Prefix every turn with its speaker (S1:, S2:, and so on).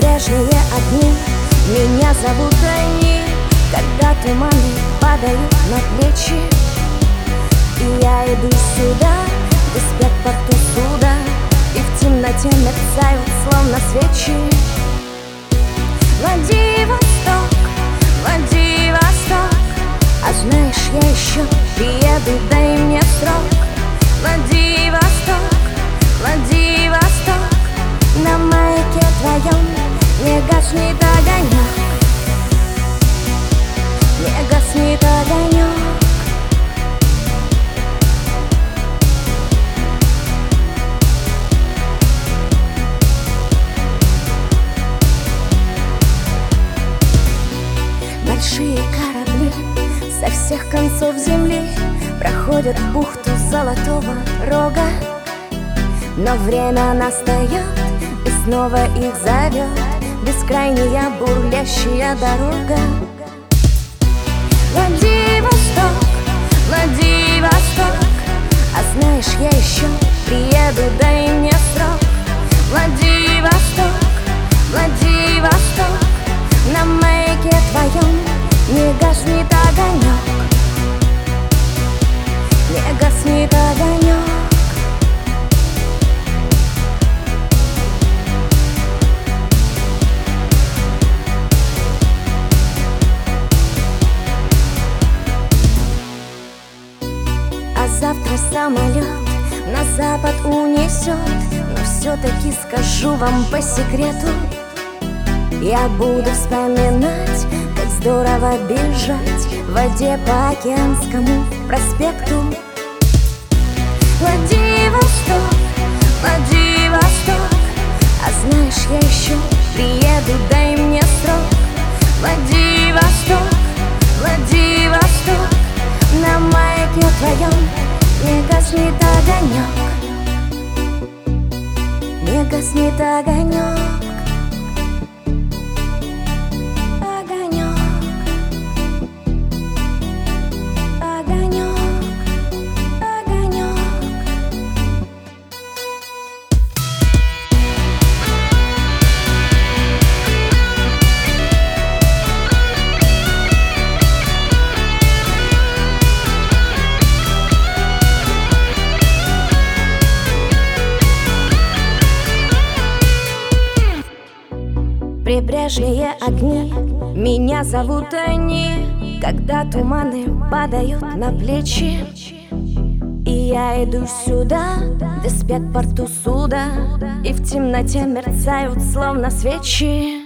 S1: Прибрежные огни. Меня зовут они Когда туманы падают на плечи. И я иду сюда Где порту суда И в темноте мерцают словно свечи. Владивосток, Владивосток А знаешь, я еще приеду, дай мне срок. Владивосток, Большие корабли. Со всех концов земли Проходят бухту золотого рога. Но время настает и снова их зовет Бескрайняя бурлящая дорога. Владивосток, Владивосток А знаешь, я еще приеду, дай мне завтра самолет на запад унесет. Но все-таки скажу вам по секрету Я буду вспоминать, как здорово бежать В воде по Океанскому проспекту. Владивосток, Владивосток А знаешь, я еще приеду, дай мне срок. Владивосток, Владивосток На маяке твоем не гаснет огонек. Не гаснет огонек Прибрежные огни, меня зовут они Когда туманы падают на плечи. И я иду сюда, где спят порту суда И в темноте мерцают словно свечи